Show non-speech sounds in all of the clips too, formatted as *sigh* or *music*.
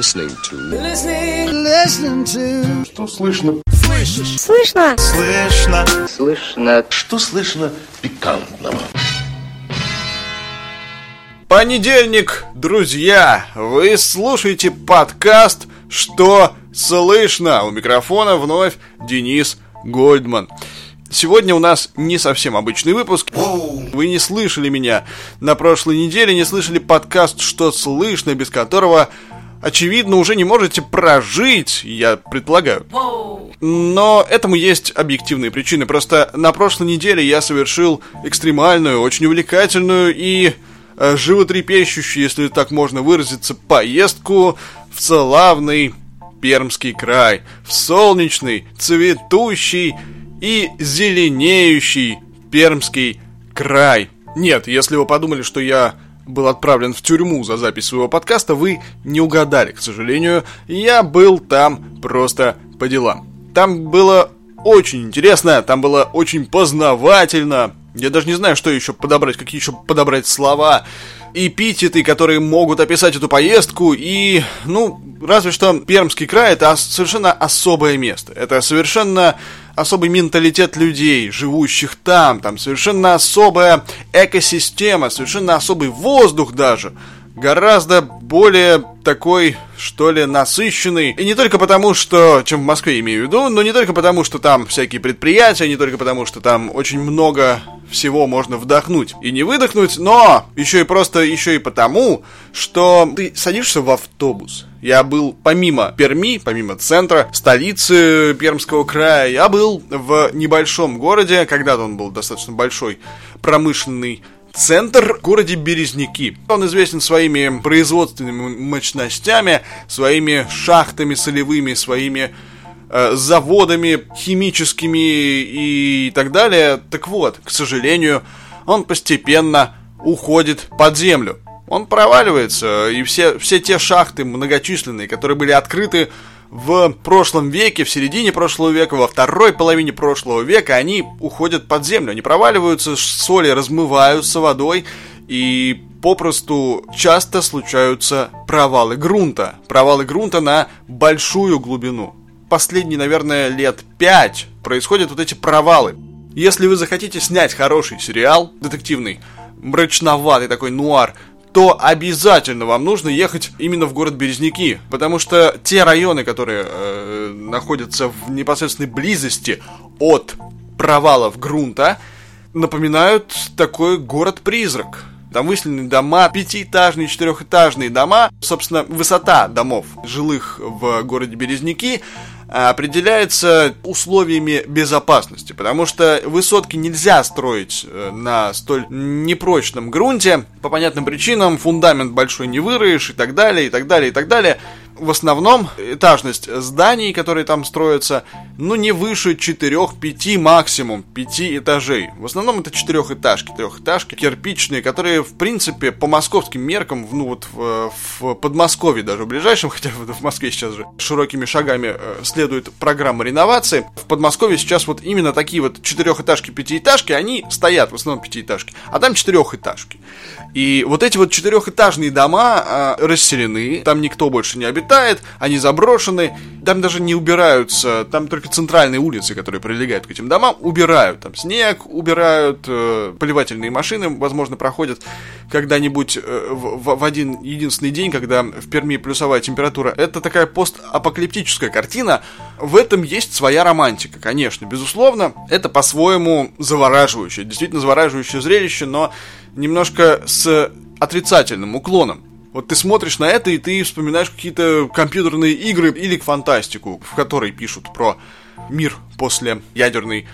listening to. Listening to. Что слышно? Слышишь? Слышно? Слышно. Слышно. Что слышно пикантного? Понедельник, друзья! Вы слушаете подкаст «Что слышно?» У микрофона вновь Денис Гольдман. Сегодня у нас не совсем обычный выпуск. Вы не слышали меня на прошлой неделе, не слышали подкаст «Что слышно», без которого, очевидно, уже не можете прожить, я предполагаю. Но этому есть объективные причины. Просто на прошлой неделе я совершил экстремальную, очень увлекательную и э, животрепещущую, если так можно выразиться, поездку в славный Пермский край, в солнечный, цветущий и зеленеющий Пермский край. Нет, если вы подумали, что я был отправлен в тюрьму за запись своего подкаста, вы не угадали, к сожалению. Я был там просто по делам. Там было очень интересно, там было очень познавательно. Я даже не знаю, что еще подобрать, какие еще подобрать слова эпитеты, которые могут описать эту поездку, и, ну, разве что Пермский край это совершенно особое место. Это совершенно особый менталитет людей, живущих там, там совершенно особая экосистема, совершенно особый воздух даже гораздо более такой, что ли, насыщенный. И не только потому, что, чем в Москве имею в виду, но не только потому, что там всякие предприятия, не только потому, что там очень много всего можно вдохнуть и не выдохнуть, но еще и просто, еще и потому, что ты садишься в автобус. Я был помимо Перми, помимо центра, столицы Пермского края, я был в небольшом городе, когда-то он был достаточно большой, промышленный Центр в городе Березники. Он известен своими производственными мощностями, своими шахтами солевыми, своими э, заводами химическими и так далее. Так вот, к сожалению, он постепенно уходит под землю. Он проваливается, и все, все те шахты многочисленные, которые были открыты в прошлом веке, в середине прошлого века, во второй половине прошлого века, они уходят под землю, они проваливаются, соли размываются водой, и попросту часто случаются провалы грунта. Провалы грунта на большую глубину. Последние, наверное, лет пять происходят вот эти провалы. Если вы захотите снять хороший сериал, детективный, мрачноватый такой нуар, то обязательно вам нужно ехать именно в город Березники, потому что те районы, которые э, находятся в непосредственной близости от провалов грунта, напоминают такой город-призрак. Там выселены дома, пятиэтажные, четырехэтажные дома. Собственно, высота домов жилых в городе Березники определяется условиями безопасности, потому что высотки нельзя строить э, на столь непрочном грунте, по понятным причинам, фундамент большой не выроешь и так далее, и так далее, и так далее в основном этажность зданий, которые там строятся, ну, не выше 4-5 максимум, 5 этажей. В основном это четырехэтажки, трехэтажки, кирпичные, которые, в принципе, по московским меркам, ну, вот в, в Подмосковье даже в ближайшем, *laughs* хотя в Москве сейчас же широкими шагами э, следует программа реновации. В Подмосковье сейчас вот именно такие вот четырехэтажки, пятиэтажки, они стоят, в основном пятиэтажки, а там четырехэтажки. И вот эти вот четырехэтажные дома э, расселены, там никто больше не обитает, процветает, они заброшены, там даже не убираются, там только центральные улицы, которые прилегают к этим домам, убирают. Там снег убирают, э, поливательные машины, возможно, проходят когда-нибудь э, в, в один единственный день, когда в Перми плюсовая температура. Это такая постапокалиптическая картина. В этом есть своя романтика, конечно, безусловно. Это по-своему завораживающее, действительно завораживающее зрелище, но немножко с отрицательным уклоном. Вот ты смотришь на это, и ты вспоминаешь какие-то компьютерные игры или фантастику, в которой пишут про мир после ядерной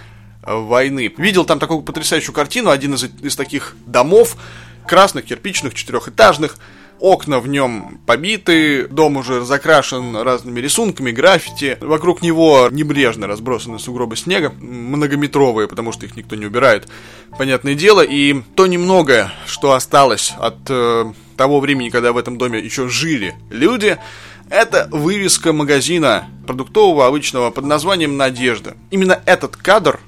э, войны. Видел там такую потрясающую картину, один из, из таких домов, красных, кирпичных, четырехэтажных, окна в нем побиты, дом уже закрашен разными рисунками, граффити. Вокруг него небрежно разбросаны сугробы снега, многометровые, потому что их никто не убирает, понятное дело. И то немногое, что осталось от э, того времени, когда в этом доме еще жили люди, это вывеска магазина продуктового обычного под названием «Надежда». Именно этот кадр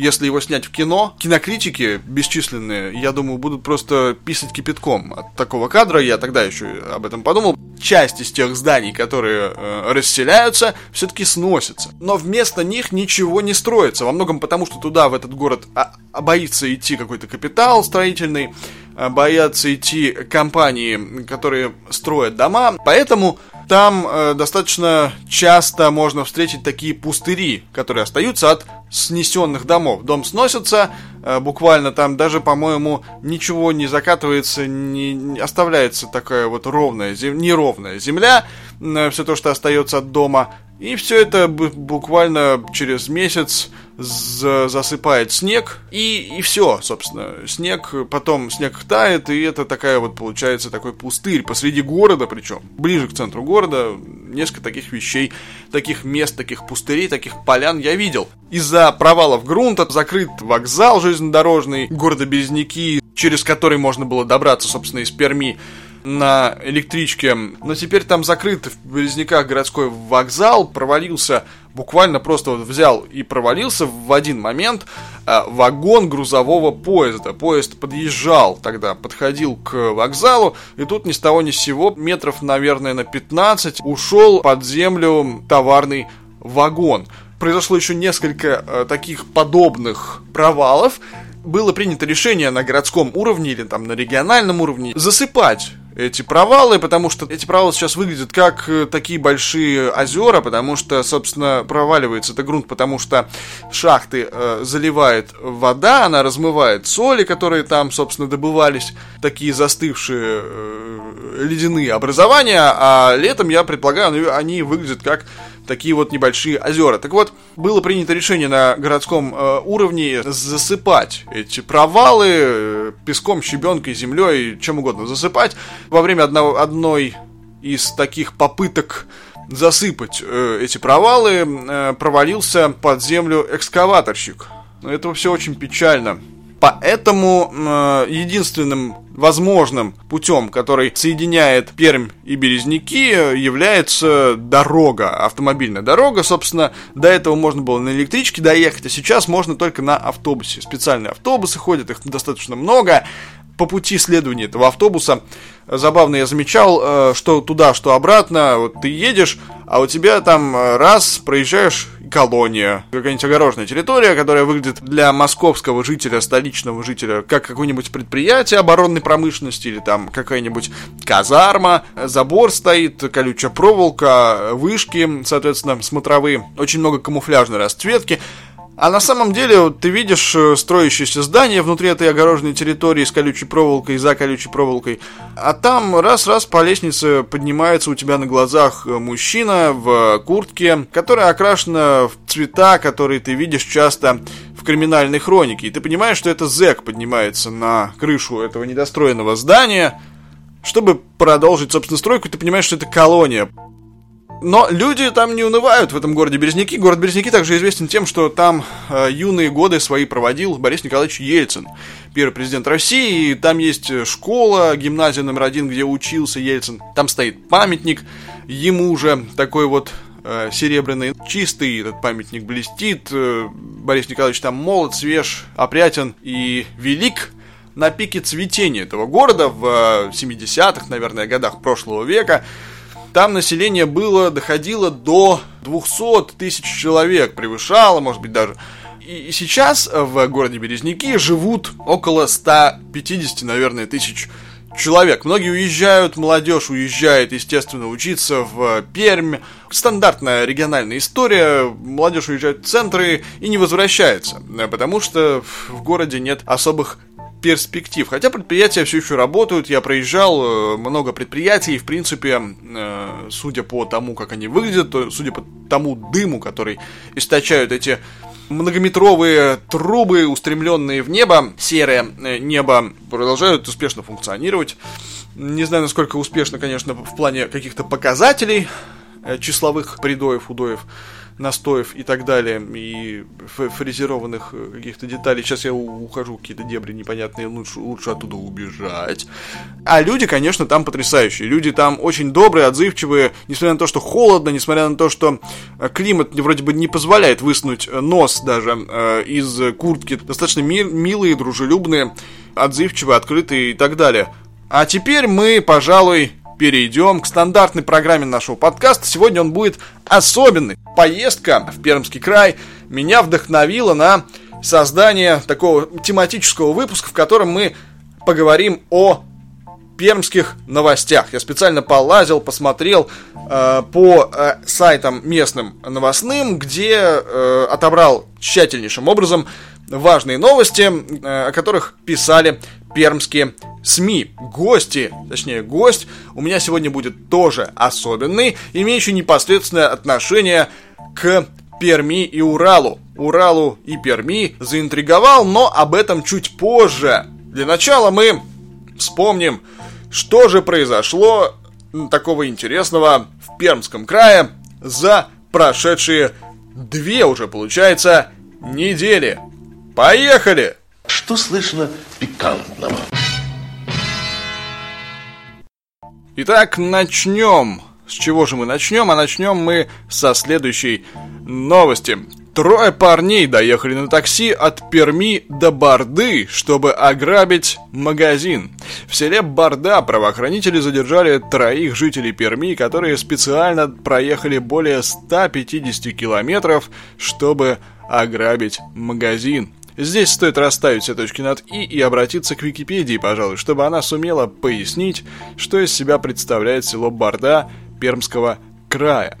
если его снять в кино, кинокритики бесчисленные, я думаю, будут просто писать кипятком от такого кадра. Я тогда еще об этом подумал. часть из тех зданий, которые э, расселяются, все-таки сносится. Но вместо них ничего не строится. Во многом потому, что туда, в этот город, а, а боится идти какой-то капитал строительный, боятся идти компании, которые строят дома. Поэтому там э, достаточно часто можно встретить такие пустыри, которые остаются от снесенных домов. Дом сносится, э, буквально там даже, по-моему, ничего не закатывается, не, не оставляется такая вот ровная, зем, неровная земля, э, все то, что остается от дома. И все это буквально через месяц засыпает снег, и, и все, собственно. Снег, потом снег тает, и это такая вот получается такой пустырь посреди города, причем ближе к центру города. Несколько таких вещей, таких мест, таких пустырей, таких полян я видел. Из-за провалов грунта закрыт вокзал железнодорожный города Березники, через который можно было добраться, собственно, из Перми на электричке. Но теперь там закрыт в Березняках городской вокзал, провалился, буквально просто вот взял и провалился в один момент э, вагон грузового поезда. Поезд подъезжал тогда, подходил к вокзалу, и тут ни с того ни с сего, метров, наверное, на 15, ушел под землю товарный вагон. Произошло еще несколько э, таких подобных провалов, было принято решение на городском уровне или там на региональном уровне засыпать эти провалы, потому что эти провалы сейчас выглядят как э, такие большие озера, потому что, собственно, проваливается это грунт, потому что шахты э, заливает вода, она размывает соли, которые там, собственно, добывались, такие застывшие э, ледяные образования, а летом, я предполагаю, они выглядят как такие вот небольшие озера. Так вот, было принято решение на городском э, уровне засыпать эти провалы э, песком, щебенкой, землей, чем угодно засыпать. Во время одного, одной из таких попыток засыпать э, эти провалы э, провалился под землю экскаваторщик. Это все очень печально. Поэтому э, единственным возможным путем, который соединяет Пермь и Березники, является дорога, автомобильная дорога. Собственно, до этого можно было на электричке доехать, а сейчас можно только на автобусе. Специальные автобусы ходят, их достаточно много. По пути следования этого автобуса. Забавно я замечал, э, что туда, что обратно, вот ты едешь, а у тебя там э, раз проезжаешь колония, какая-нибудь огороженная территория, которая выглядит для московского жителя, столичного жителя, как какое-нибудь предприятие оборонной промышленности или там какая-нибудь казарма, забор стоит, колючая проволока, вышки, соответственно, смотровые, очень много камуфляжной расцветки, а на самом деле вот, ты видишь э, строящееся здание внутри этой огороженной территории с колючей проволокой, за колючей проволокой. А там раз-раз по лестнице поднимается у тебя на глазах э, мужчина в куртке, которая окрашена в цвета, которые ты видишь часто в криминальной хронике. И ты понимаешь, что это зэк поднимается на крышу этого недостроенного здания, чтобы продолжить, собственно, стройку, ты понимаешь, что это колония. Но люди там не унывают в этом городе Березники. Город Березники также известен тем, что там э, юные годы свои проводил Борис Николаевич Ельцин, первый президент России. И там есть школа, гимназия номер один, где учился Ельцин. Там стоит памятник ему же, такой вот э, серебряный, чистый, этот памятник блестит. Э, Борис Николаевич там молод, свеж, опрятен и велик на пике цветения этого города в 70-х, э, наверное, годах прошлого века. Там население было, доходило до 200 тысяч человек, превышало, может быть, даже. И сейчас в городе Березники живут около 150, наверное, тысяч человек. Многие уезжают, молодежь уезжает, естественно, учиться в Пермь. Стандартная региональная история. Молодежь уезжает в центры и не возвращается, потому что в городе нет особых перспектив. Хотя предприятия все еще работают, я проезжал э, много предприятий, и в принципе, э, судя по тому, как они выглядят, судя по тому дыму, который источают эти многометровые трубы, устремленные в небо, серое э, небо, продолжают успешно функционировать. Не знаю, насколько успешно, конечно, в плане каких-то показателей числовых придоев, удоев настоев и так далее, и фрезерованных э, каких-то деталей. Сейчас я ухожу какие-то дебри непонятные, лучше, лучше оттуда убежать. А люди, конечно, там потрясающие. Люди там очень добрые, отзывчивые, несмотря на то, что холодно, несмотря на то, что э, климат вроде бы не позволяет высунуть э, нос даже э, из куртки. Достаточно ми- милые, дружелюбные, отзывчивые, открытые и так далее. А теперь мы, пожалуй, перейдем к стандартной программе нашего подкаста. Сегодня он будет особенный. Поездка в Пермский край меня вдохновила на создание такого тематического выпуска, в котором мы поговорим о пермских новостях. Я специально полазил, посмотрел э, по э, сайтам местным новостным, где э, отобрал тщательнейшим образом важные новости, э, о которых писали пермские СМИ. Гости, точнее гость, у меня сегодня будет тоже особенный, имеющий непосредственное отношение к Перми и Уралу. Уралу и Перми заинтриговал, но об этом чуть позже. Для начала мы вспомним, что же произошло такого интересного в Пермском крае за прошедшие две уже, получается, недели. Поехали! Что слышно пикантного? Итак, начнем. С чего же мы начнем? А начнем мы со следующей новости. Трое парней доехали на такси от Перми до Барды, чтобы ограбить магазин. В селе Барда правоохранители задержали троих жителей Перми, которые специально проехали более 150 километров, чтобы ограбить магазин. Здесь стоит расставить все точки над «и» и обратиться к Википедии, пожалуй, чтобы она сумела пояснить, что из себя представляет село Барда Пермского края.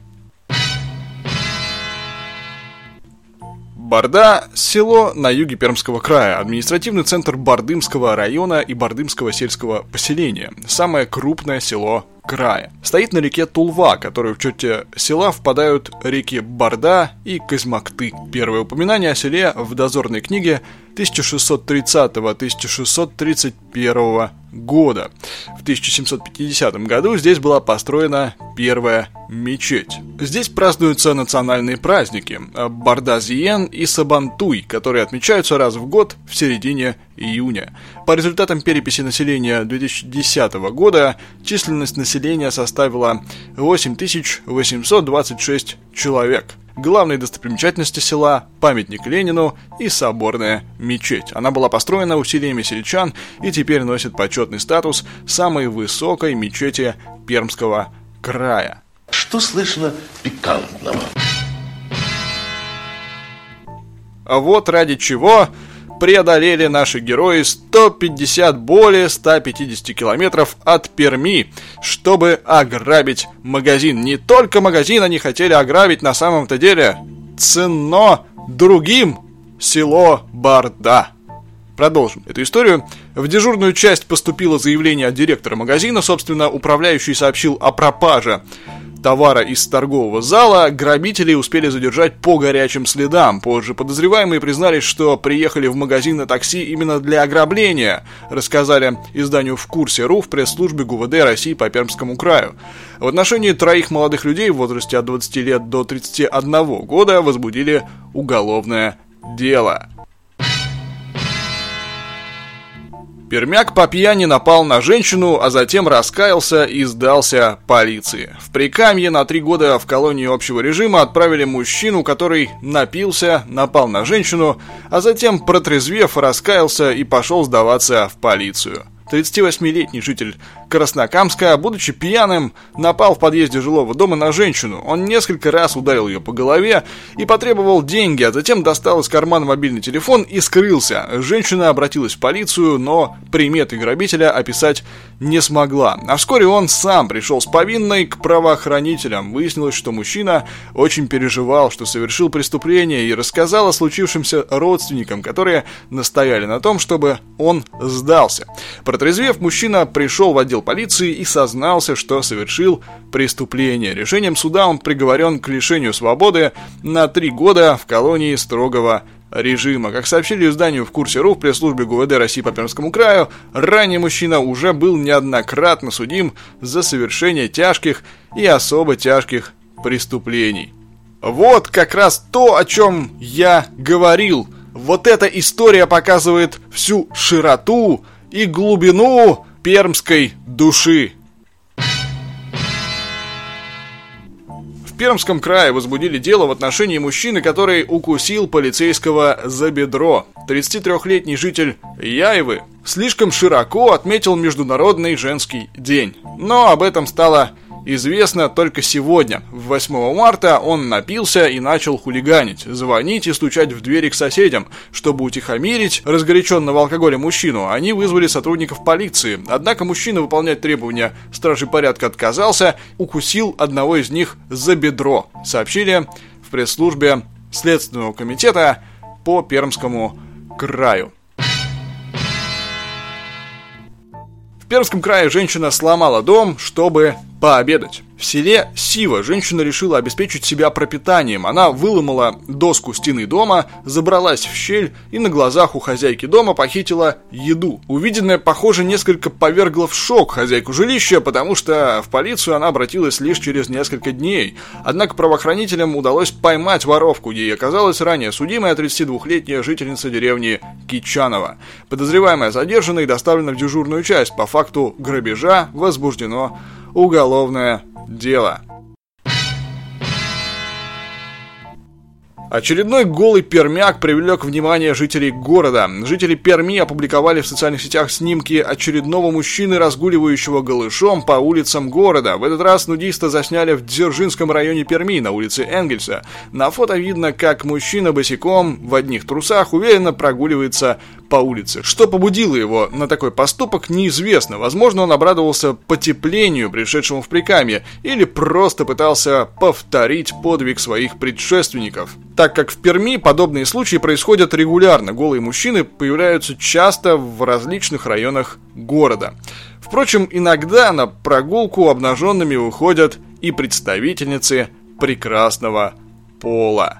Барда – село на юге Пермского края, административный центр Бардымского района и Бардымского сельского поселения, самое крупное село края. Стоит на реке Тулва, которой в чете села впадают реки Барда и Козьмакты. Первое упоминание о селе в дозорной книге 1630-1631 года. В 1750 году здесь была построена первая мечеть. Здесь празднуются национальные праздники Бардазиен и Сабантуй, которые отмечаются раз в год в середине июня. По результатам переписи населения 2010 года численность населения составила 8826 человек. Главные достопримечательности села – памятник Ленину и соборная мечеть. Она была построена усилиями сельчан и теперь носит почетный статус самой высокой мечети Пермского края. Что слышно пикантного? А вот ради чего преодолели наши герои 150, более 150 километров от Перми, чтобы ограбить магазин. Не только магазин они хотели ограбить на самом-то деле, ценно другим село Барда. Продолжим эту историю. В дежурную часть поступило заявление от директора магазина, собственно, управляющий сообщил о пропаже товара из торгового зала, грабители успели задержать по горячим следам. Позже подозреваемые признались, что приехали в магазин на такси именно для ограбления, рассказали изданию «В курсе РУ» в пресс-службе ГУВД России по Пермскому краю. В отношении троих молодых людей в возрасте от 20 лет до 31 года возбудили уголовное дело. Пермяк по пьяни напал на женщину, а затем раскаялся и сдался полиции. В Прикамье на три года в колонии общего режима отправили мужчину, который напился, напал на женщину, а затем, протрезвев, раскаялся и пошел сдаваться в полицию. 38-летний житель Краснокамска, будучи пьяным, напал в подъезде жилого дома на женщину. Он несколько раз ударил ее по голове и потребовал деньги, а затем достал из кармана мобильный телефон и скрылся. Женщина обратилась в полицию, но приметы грабителя описать не смогла. А вскоре он сам пришел с повинной к правоохранителям. Выяснилось, что мужчина очень переживал, что совершил преступление и рассказал о случившемся родственникам, которые настояли на том, чтобы он сдался. Протрезвев, мужчина пришел в отдел отдел полиции и сознался, что совершил преступление. Решением суда он приговорен к лишению свободы на три года в колонии строгого режима. Как сообщили изданию в курсе РУ в пресс-службе ГУВД России по Пермскому краю, ранее мужчина уже был неоднократно судим за совершение тяжких и особо тяжких преступлений. Вот как раз то, о чем я говорил. Вот эта история показывает всю широту и глубину пермской души. В Пермском крае возбудили дело в отношении мужчины, который укусил полицейского за бедро. 33-летний житель Яевы слишком широко отметил Международный женский день. Но об этом стало известно только сегодня. 8 марта он напился и начал хулиганить, звонить и стучать в двери к соседям. Чтобы утихомирить разгоряченного алкоголем мужчину, они вызвали сотрудников полиции. Однако мужчина выполнять требования стражи порядка отказался, укусил одного из них за бедро, сообщили в пресс-службе Следственного комитета по Пермскому краю. Пермском крае женщина сломала дом, чтобы пообедать. В селе Сива женщина решила обеспечить себя пропитанием. Она выломала доску стены дома, забралась в щель и на глазах у хозяйки дома похитила еду. Увиденное, похоже, несколько повергло в шок хозяйку жилища, потому что в полицию она обратилась лишь через несколько дней. Однако правоохранителям удалось поймать воровку, ей оказалась ранее судимая 32-летняя жительница деревни Кичанова. Подозреваемая задержана и доставлена в дежурную часть. По факту грабежа возбуждено уголовное дело. Очередной голый пермяк привлек внимание жителей города. Жители Перми опубликовали в социальных сетях снимки очередного мужчины, разгуливающего голышом по улицам города. В этот раз нудиста засняли в Дзержинском районе Перми, на улице Энгельса. На фото видно, как мужчина босиком в одних трусах уверенно прогуливается по улице. Что побудило его на такой поступок, неизвестно. Возможно, он обрадовался потеплению, пришедшему в Прикамье, или просто пытался повторить подвиг своих предшественников. Так как в Перми подобные случаи происходят регулярно, голые мужчины появляются часто в различных районах города. Впрочем, иногда на прогулку обнаженными выходят и представительницы прекрасного пола.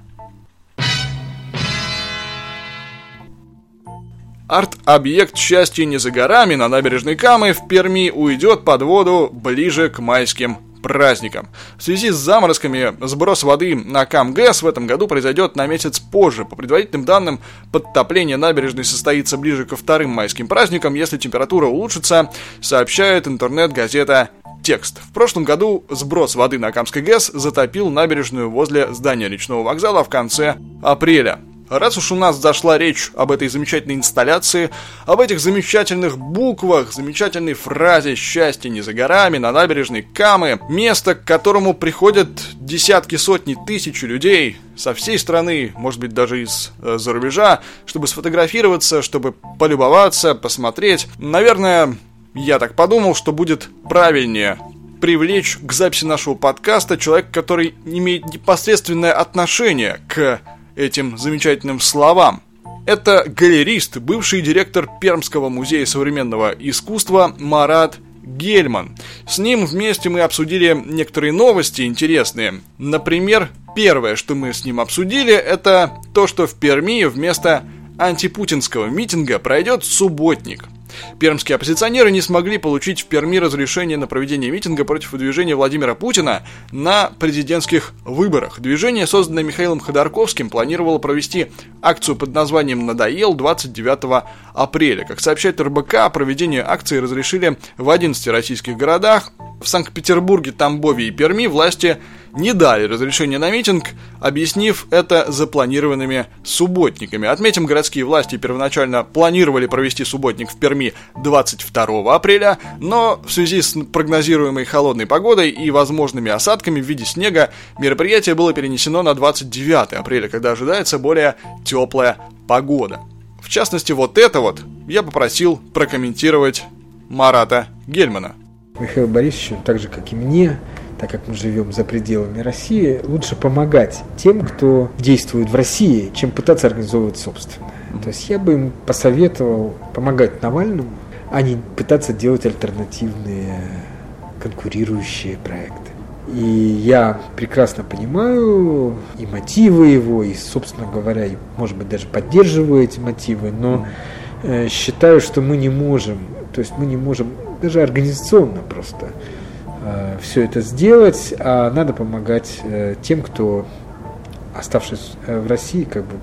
Арт-объект «Счастье не за горами» на набережной Камы в Перми уйдет под воду ближе к майским праздникам. В связи с заморозками сброс воды на КамГЭС в этом году произойдет на месяц позже. По предварительным данным, подтопление набережной состоится ближе ко вторым майским праздникам, если температура улучшится, сообщает интернет-газета Текст. В прошлом году сброс воды на Камской ГЭС затопил набережную возле здания речного вокзала в конце апреля. Раз уж у нас зашла речь об этой замечательной инсталляции, об этих замечательных буквах, замечательной фразе «Счастье не за горами» на набережной Камы, место, к которому приходят десятки, сотни, тысячи людей со всей страны, может быть, даже из э, за рубежа, чтобы сфотографироваться, чтобы полюбоваться, посмотреть. Наверное, я так подумал, что будет правильнее привлечь к записи нашего подкаста человека, который имеет непосредственное отношение к этим замечательным словам. Это галерист, бывший директор Пермского музея современного искусства Марат Гельман. С ним вместе мы обсудили некоторые новости интересные. Например, первое, что мы с ним обсудили, это то, что в Перми вместо антипутинского митинга пройдет субботник – Пермские оппозиционеры не смогли получить в Перми разрешение на проведение митинга против выдвижения Владимира Путина на президентских выборах. Движение, созданное Михаилом Ходорковским, планировало провести акцию под названием «Надоел» 29 апреля. Как сообщает РБК, проведение акции разрешили в 11 российских городах. В Санкт-Pетербурге, Тамбове и Перми власти не дали разрешения на митинг, объяснив это запланированными субботниками. Отметим, городские власти первоначально планировали провести субботник в Перми 22 апреля, но в связи с прогнозируемой холодной погодой и возможными осадками в виде снега мероприятие было перенесено на 29 апреля, когда ожидается более теплая погода. В частности, вот это вот я попросил прокомментировать Марата Гельмана. Михаил Борисович, так же, как и мне, так как мы живем за пределами России, лучше помогать тем, кто действует в России, чем пытаться организовывать собственное. То есть я бы им посоветовал помогать Навальному, а не пытаться делать альтернативные конкурирующие проекты. И я прекрасно понимаю и мотивы его, и, собственно говоря, и, может быть, даже поддерживаю эти мотивы, но э, считаю, что мы не можем, то есть мы не можем даже организационно просто все это сделать, а надо помогать э, тем, кто, оставшись э, в России, как бы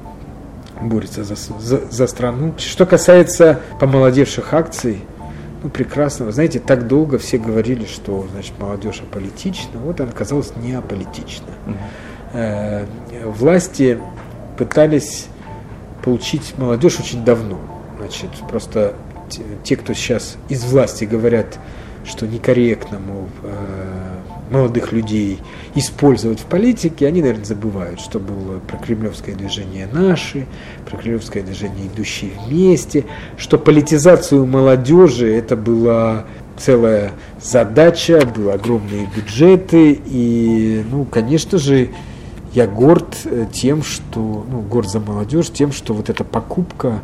борется за, за, за страну. Что касается помолодевших акций, ну, прекрасного. Знаете, так долго все говорили, что, значит, молодежь аполитична. Вот она оказалась не аполитична. Э, власти пытались получить молодежь очень давно. Значит, просто те, кто сейчас из власти говорят, что некорректно, мол, э, молодых людей использовать в политике, они, наверное, забывают, что было прокремлевское движение «Наши», прокремлевское движение «Идущие вместе», что политизацию молодежи это была целая задача, были огромные бюджеты, и, ну, конечно же, я горд э, тем, что, ну, горд за молодежь, тем, что вот эта покупка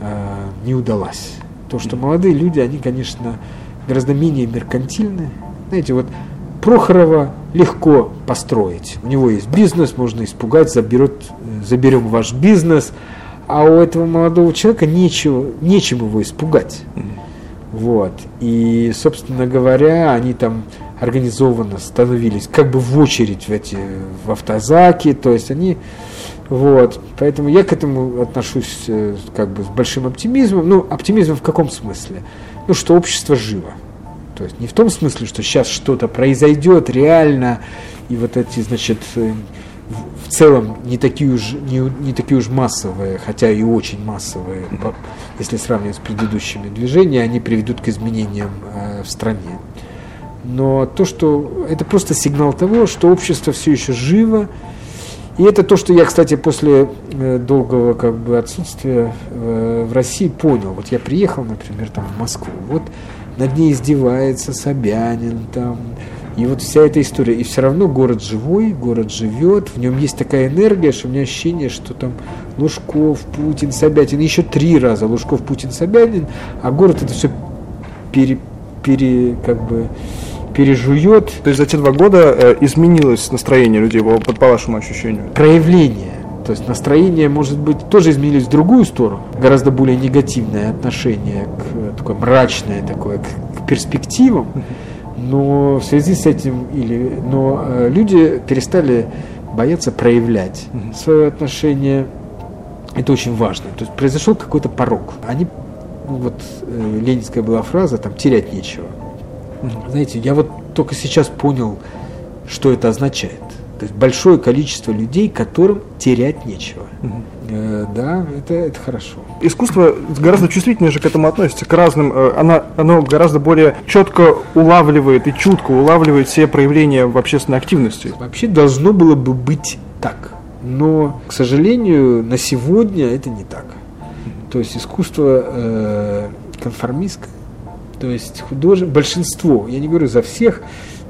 э, не удалась. То, что молодые люди, они, конечно, гораздо менее меркантильны. Знаете, вот Прохорова легко построить. У него есть бизнес, можно испугать, заберет, э, заберем ваш бизнес. А у этого молодого человека нечего, нечем его испугать. Вот. И, собственно говоря, они там организованно становились как бы в очередь в эти в автозаки, то есть они вот, поэтому я к этому отношусь э, как бы с большим оптимизмом. Ну, оптимизм в каком смысле? Ну, что общество живо. То есть не в том смысле, что сейчас что-то произойдет реально, и вот эти, значит, э, в- целом не такие уж не, не такие уж массовые, хотя и очень массовые, если сравнивать с предыдущими движениями, они приведут к изменениям э, в стране. Но то, что это просто сигнал того, что общество все еще живо, и это то, что я, кстати, после э, долгого как бы отсутствия э, в России понял. Вот я приехал, например, там в Москву, вот над ней издевается Собянин там, и вот вся эта история. И все равно город живой, город живет, в нем есть такая энергия, что у меня ощущение, что там Лужков, Путин, Собянин, еще три раза Лужков, Путин, Собянин, а город это все пере, пере, как бы пережует, То есть за те два года э, изменилось настроение людей, по, по вашему ощущению? проявление. То есть настроение, может быть, тоже изменились в другую сторону. Гораздо более негативное отношение, к, такое мрачное такое, к, к перспективам. Но в связи с этим, или, но э, люди перестали бояться проявлять свое отношение. Это очень важно. То есть произошел какой-то порог. Они, ну вот э, ленинская была фраза, там терять нечего. Знаете, я вот только сейчас понял, что это означает. То есть большое количество людей, которым терять нечего. Э, да, это, это хорошо. Искусство гораздо чувствительнее же к этому относится, к разным, э, оно, оно гораздо более четко улавливает и чутко улавливает все проявления в общественной активности. Вообще должно было бы быть так. Но, к сожалению, на сегодня это не так. То есть искусство э, конформистское, то есть художник, большинство, я не говорю за всех,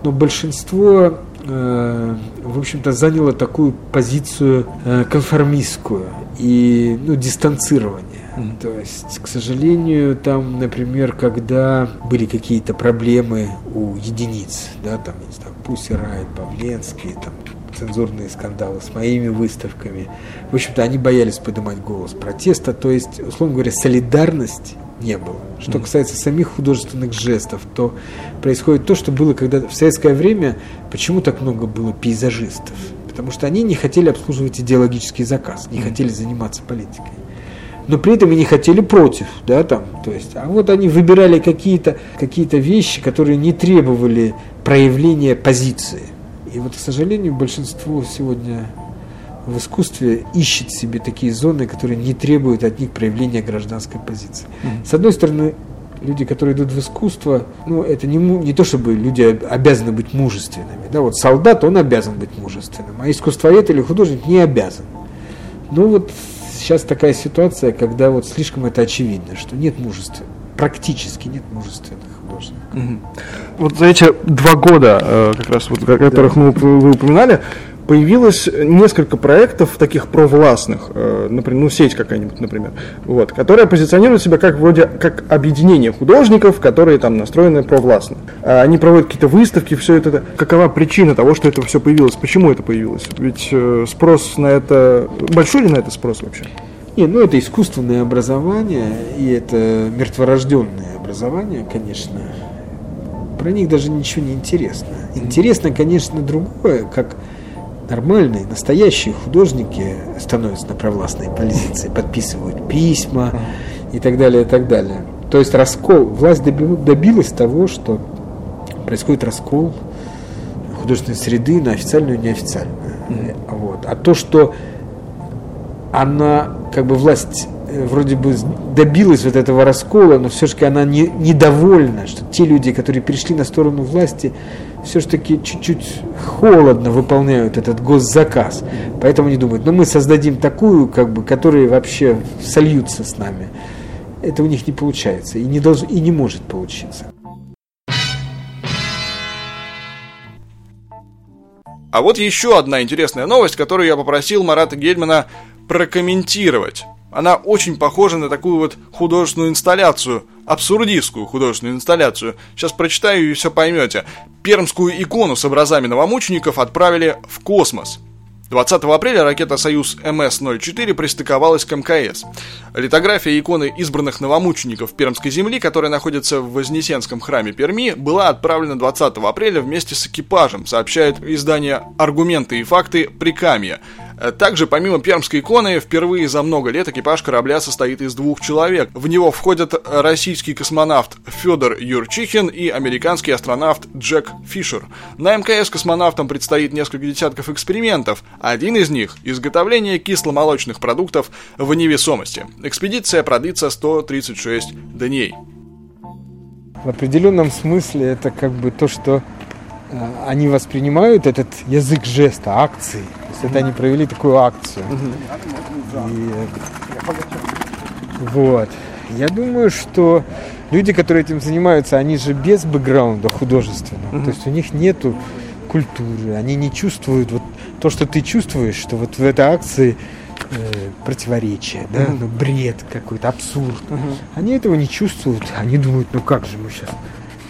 но большинство, э, в общем-то, заняло такую позицию э, конформистскую и ну, дистанцирование. То есть, к сожалению, там, например, когда были какие-то проблемы у единиц, да, там, не знаю, Пусси Райт, Павленский, там, цензурные скандалы с моими выставками. В общем-то, они боялись поднимать голос протеста, то есть, условно говоря, солидарности не было. Что касается самих художественных жестов, то происходит то, что было когда в советское время, почему так много было пейзажистов? Потому что они не хотели обслуживать идеологический заказ, не хотели заниматься политикой но при этом и не хотели против, да, там, то есть, а вот они выбирали какие-то какие вещи, которые не требовали проявления позиции. И вот, к сожалению, большинство сегодня в искусстве ищет себе такие зоны, которые не требуют от них проявления гражданской позиции. С одной стороны, люди, которые идут в искусство, ну, это не, не то, чтобы люди об- обязаны быть мужественными. Да, вот солдат, он обязан быть мужественным, а искусствовед или художник не обязан. Ну вот сейчас такая ситуация, когда вот слишком это очевидно, что нет мужества, практически нет мужественных художников. Вот за эти два года, э, как раз вот, о которых мы, вы упоминали, появилось несколько проектов таких провластных, э, например, ну сеть какая-нибудь, например, вот, которая позиционирует себя как вроде как объединение художников, которые там настроены провластно. А Они проводят какие-то выставки, все это. Какова причина того, что это все появилось? Почему это появилось? Ведь э, спрос на это большой ли на это спрос вообще? Не, ну это искусственное образование, и это мертворожденное образование, конечно. Про них даже ничего не интересно. Интересно, конечно, другое, как нормальные, настоящие художники становятся на провластные позиции, подписывают письма и так далее, и так далее. То есть раскол, власть доби- добилась того, что происходит раскол художественной среды на официальную и неофициальную. Вот. А то, что она, как бы власть э, вроде бы добилась вот этого раскола, но все-таки она не, недовольна, что те люди, которые перешли на сторону власти, все-таки чуть-чуть холодно выполняют этот госзаказ. Поэтому они думают, ну мы создадим такую, как бы, которые вообще сольются с нами. Это у них не получается и не, должно, и не может получиться. А вот еще одна интересная новость, которую я попросил Марата Гельмана прокомментировать. Она очень похожа на такую вот художественную инсталляцию, абсурдистскую художественную инсталляцию. Сейчас прочитаю и все поймете. Пермскую икону с образами новомучеников отправили в космос. 20 апреля ракета «Союз МС-04» пристыковалась к МКС. Литография иконы избранных новомучеников Пермской земли, которая находится в Вознесенском храме Перми, была отправлена 20 апреля вместе с экипажем, сообщает издание «Аргументы и факты Прикамья». Также, помимо пермской иконы, впервые за много лет экипаж корабля состоит из двух человек. В него входят российский космонавт Федор Юрчихин и американский астронавт Джек Фишер. На МКС космонавтам предстоит несколько десятков экспериментов. Один из них – изготовление кисломолочных продуктов в невесомости. Экспедиция продлится 136 дней. В определенном смысле это как бы то, что они воспринимают этот язык жеста, акции. То есть это они провели такую акцию. И, э, вот. Я думаю, что люди, которые этим занимаются, они же без бэкграунда художественного. То есть у них нету культуры, они не чувствуют вот то, что ты чувствуешь, что вот в этой акции э, противоречие, да, ну, бред какой-то, абсурд. Они этого не чувствуют, они думают, ну как же мы сейчас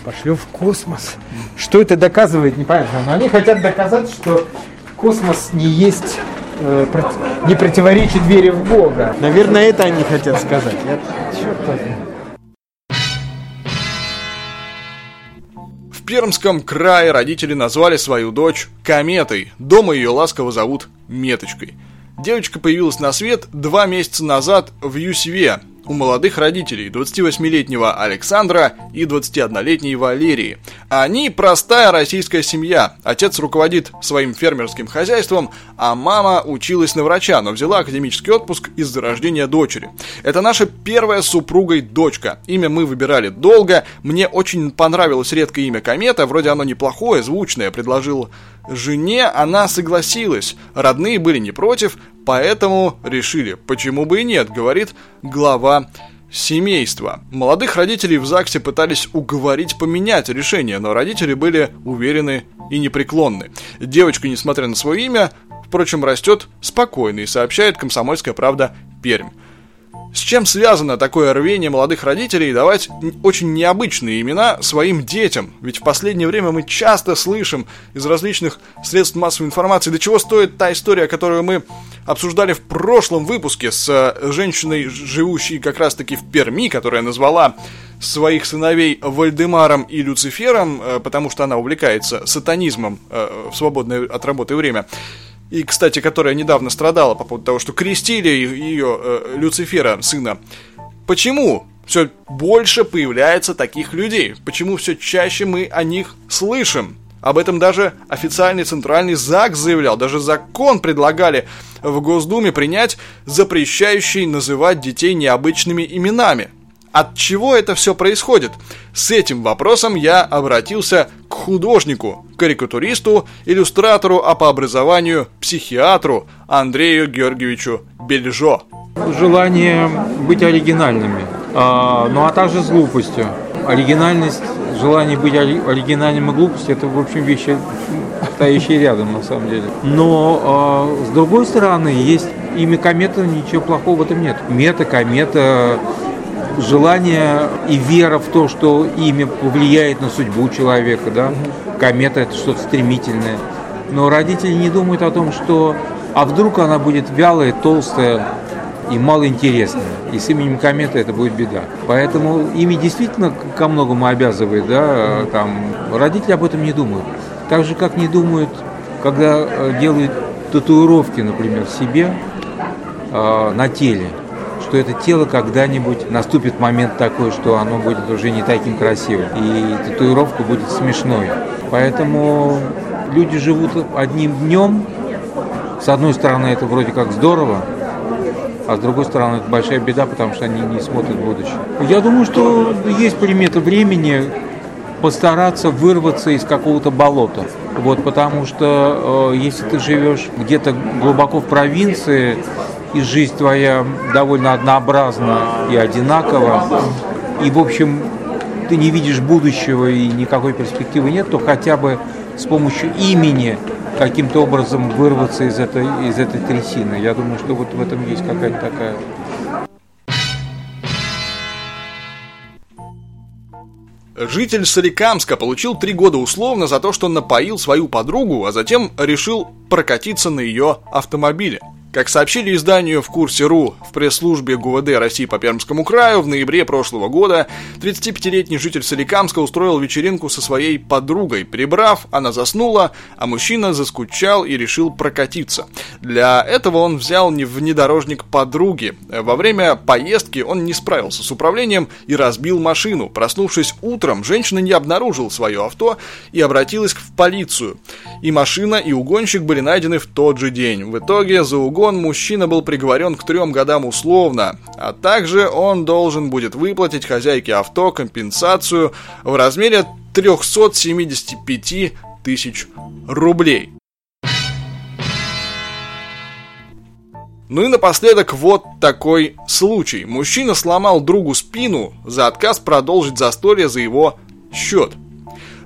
пошлем в космос. Что это доказывает, непонятно. Но они хотят доказать, что космос не есть, э, проти- не противоречит вере в Бога. Наверное, это они хотят сказать. Я, черт возьми. В Пермском крае родители назвали свою дочь Кометой. Дома ее ласково зовут Меточкой. Девочка появилась на свет два месяца назад в Юсеве у молодых родителей 28-летнего Александра и 21-летней Валерии. Они простая российская семья. Отец руководит своим фермерским хозяйством, а мама училась на врача, но взяла академический отпуск из-за рождения дочери. Это наша первая супругой дочка. Имя мы выбирали долго. Мне очень понравилось редкое имя Комета, вроде оно неплохое, звучное, предложил жене, она согласилась. Родные были не против, поэтому решили, почему бы и нет, говорит глава семейства. Молодых родителей в ЗАГСе пытались уговорить поменять решение, но родители были уверены и непреклонны. Девочка, несмотря на свое имя, впрочем, растет спокойно и сообщает «Комсомольская правда» Пермь. С чем связано такое рвение молодых родителей давать очень необычные имена своим детям? Ведь в последнее время мы часто слышим из различных средств массовой информации, до чего стоит та история, которую мы обсуждали в прошлом выпуске с э, женщиной, живущей как раз-таки в Перми, которая назвала своих сыновей Вальдемаром и Люцифером, э, потому что она увлекается сатанизмом э, в свободное от работы время и, кстати, которая недавно страдала по поводу того, что крестили ее э, Люцифера, сына. Почему все больше появляется таких людей? Почему все чаще мы о них слышим? Об этом даже официальный центральный ЗАГС заявлял, даже закон предлагали в Госдуме принять, запрещающий называть детей необычными именами. От чего это все происходит? С этим вопросом я обратился к художнику, карикатуристу, иллюстратору, а по образованию психиатру Андрею Георгиевичу Бельжо. желание быть оригинальными, а, ну а также с глупостью. Оригинальность, желание быть ори- оригинальным и глупость – это, в общем, вещи, стоящие рядом, на самом деле. Но а, с другой стороны, есть имя комета, ничего плохого в этом нет. Мета, комета, желание и вера в то, что имя повлияет на судьбу человека, да. Комета – это что-то стремительное. Но родители не думают о том, что а вдруг она будет вялая, толстая и малоинтересная. И с именем комета это будет беда. Поэтому имя действительно ко многому обязывает, да, там родители об этом не думают. Так же, как не думают, когда э, делают татуировки, например, себе э, на теле, что это тело когда-нибудь наступит момент такой, что оно будет уже не таким красивым. И татуировка будет смешной. Поэтому люди живут одним днем. С одной стороны, это вроде как здорово, а с другой стороны, это большая беда, потому что они не смотрят будущее. Я думаю, что есть приметы времени постараться вырваться из какого-то болота. Вот, потому что э, если ты живешь где-то глубоко в провинции, и жизнь твоя довольно однообразна и одинакова, и, в общем, ты не видишь будущего и никакой перспективы нет, то хотя бы с помощью имени каким-то образом вырваться из этой, из этой трясины. Я думаю, что вот в этом есть какая-то такая Житель Соликамска получил три года условно за то, что напоил свою подругу, а затем решил прокатиться на ее автомобиле. Как сообщили изданию в курсе РУ в пресс-службе ГУВД России по Пермскому краю, в ноябре прошлого года 35-летний житель Соликамска устроил вечеринку со своей подругой. Прибрав, она заснула, а мужчина заскучал и решил прокатиться. Для этого он взял внедорожник подруги. Во время поездки он не справился с управлением и разбил машину. Проснувшись утром, женщина не обнаружила свое авто и обратилась в полицию. И машина, и угонщик были найдены в тот же день. В итоге за угон угон мужчина был приговорен к трем годам условно, а также он должен будет выплатить хозяйке авто компенсацию в размере 375 тысяч рублей. Ну и напоследок вот такой случай. Мужчина сломал другу спину за отказ продолжить застолье за его счет.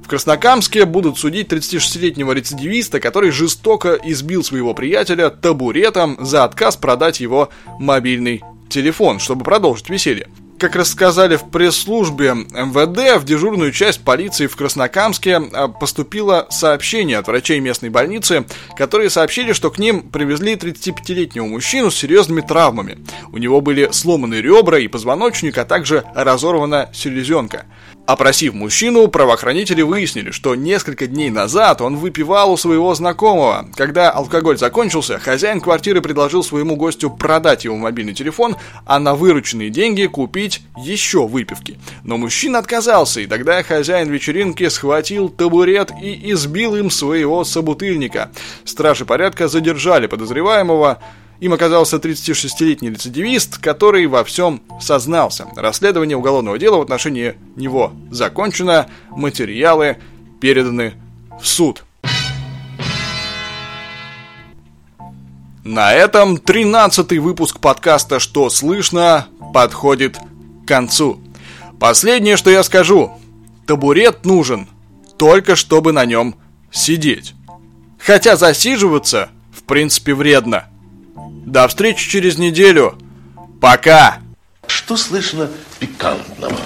В Краснокамске будут судить 36-летнего рецидивиста, который жестоко избил своего приятеля табуретом за отказ продать его мобильный телефон, чтобы продолжить веселье. Как рассказали в пресс-службе МВД, в дежурную часть полиции в Краснокамске а, поступило сообщение от врачей местной больницы, которые сообщили, что к ним привезли 35-летнего мужчину с серьезными травмами. У него были сломаны ребра и позвоночник, а также разорвана селезенка. Опросив мужчину, правоохранители выяснили, что несколько дней назад он выпивал у своего знакомого. Когда алкоголь закончился, хозяин квартиры предложил своему гостю продать его мобильный телефон, а на вырученные деньги купить еще выпивки. Но мужчина отказался, и тогда хозяин вечеринки схватил табурет и избил им своего собутыльника. Стражи порядка задержали подозреваемого, им оказался 36-летний рецидивист, который во всем сознался. Расследование уголовного дела в отношении него закончено, материалы переданы в суд. На этом 13 выпуск подкаста «Что слышно» подходит к концу. Последнее, что я скажу. Табурет нужен только чтобы на нем сидеть. Хотя засиживаться, в принципе, вредно – до встречи через неделю. Пока! Что слышно пикантного?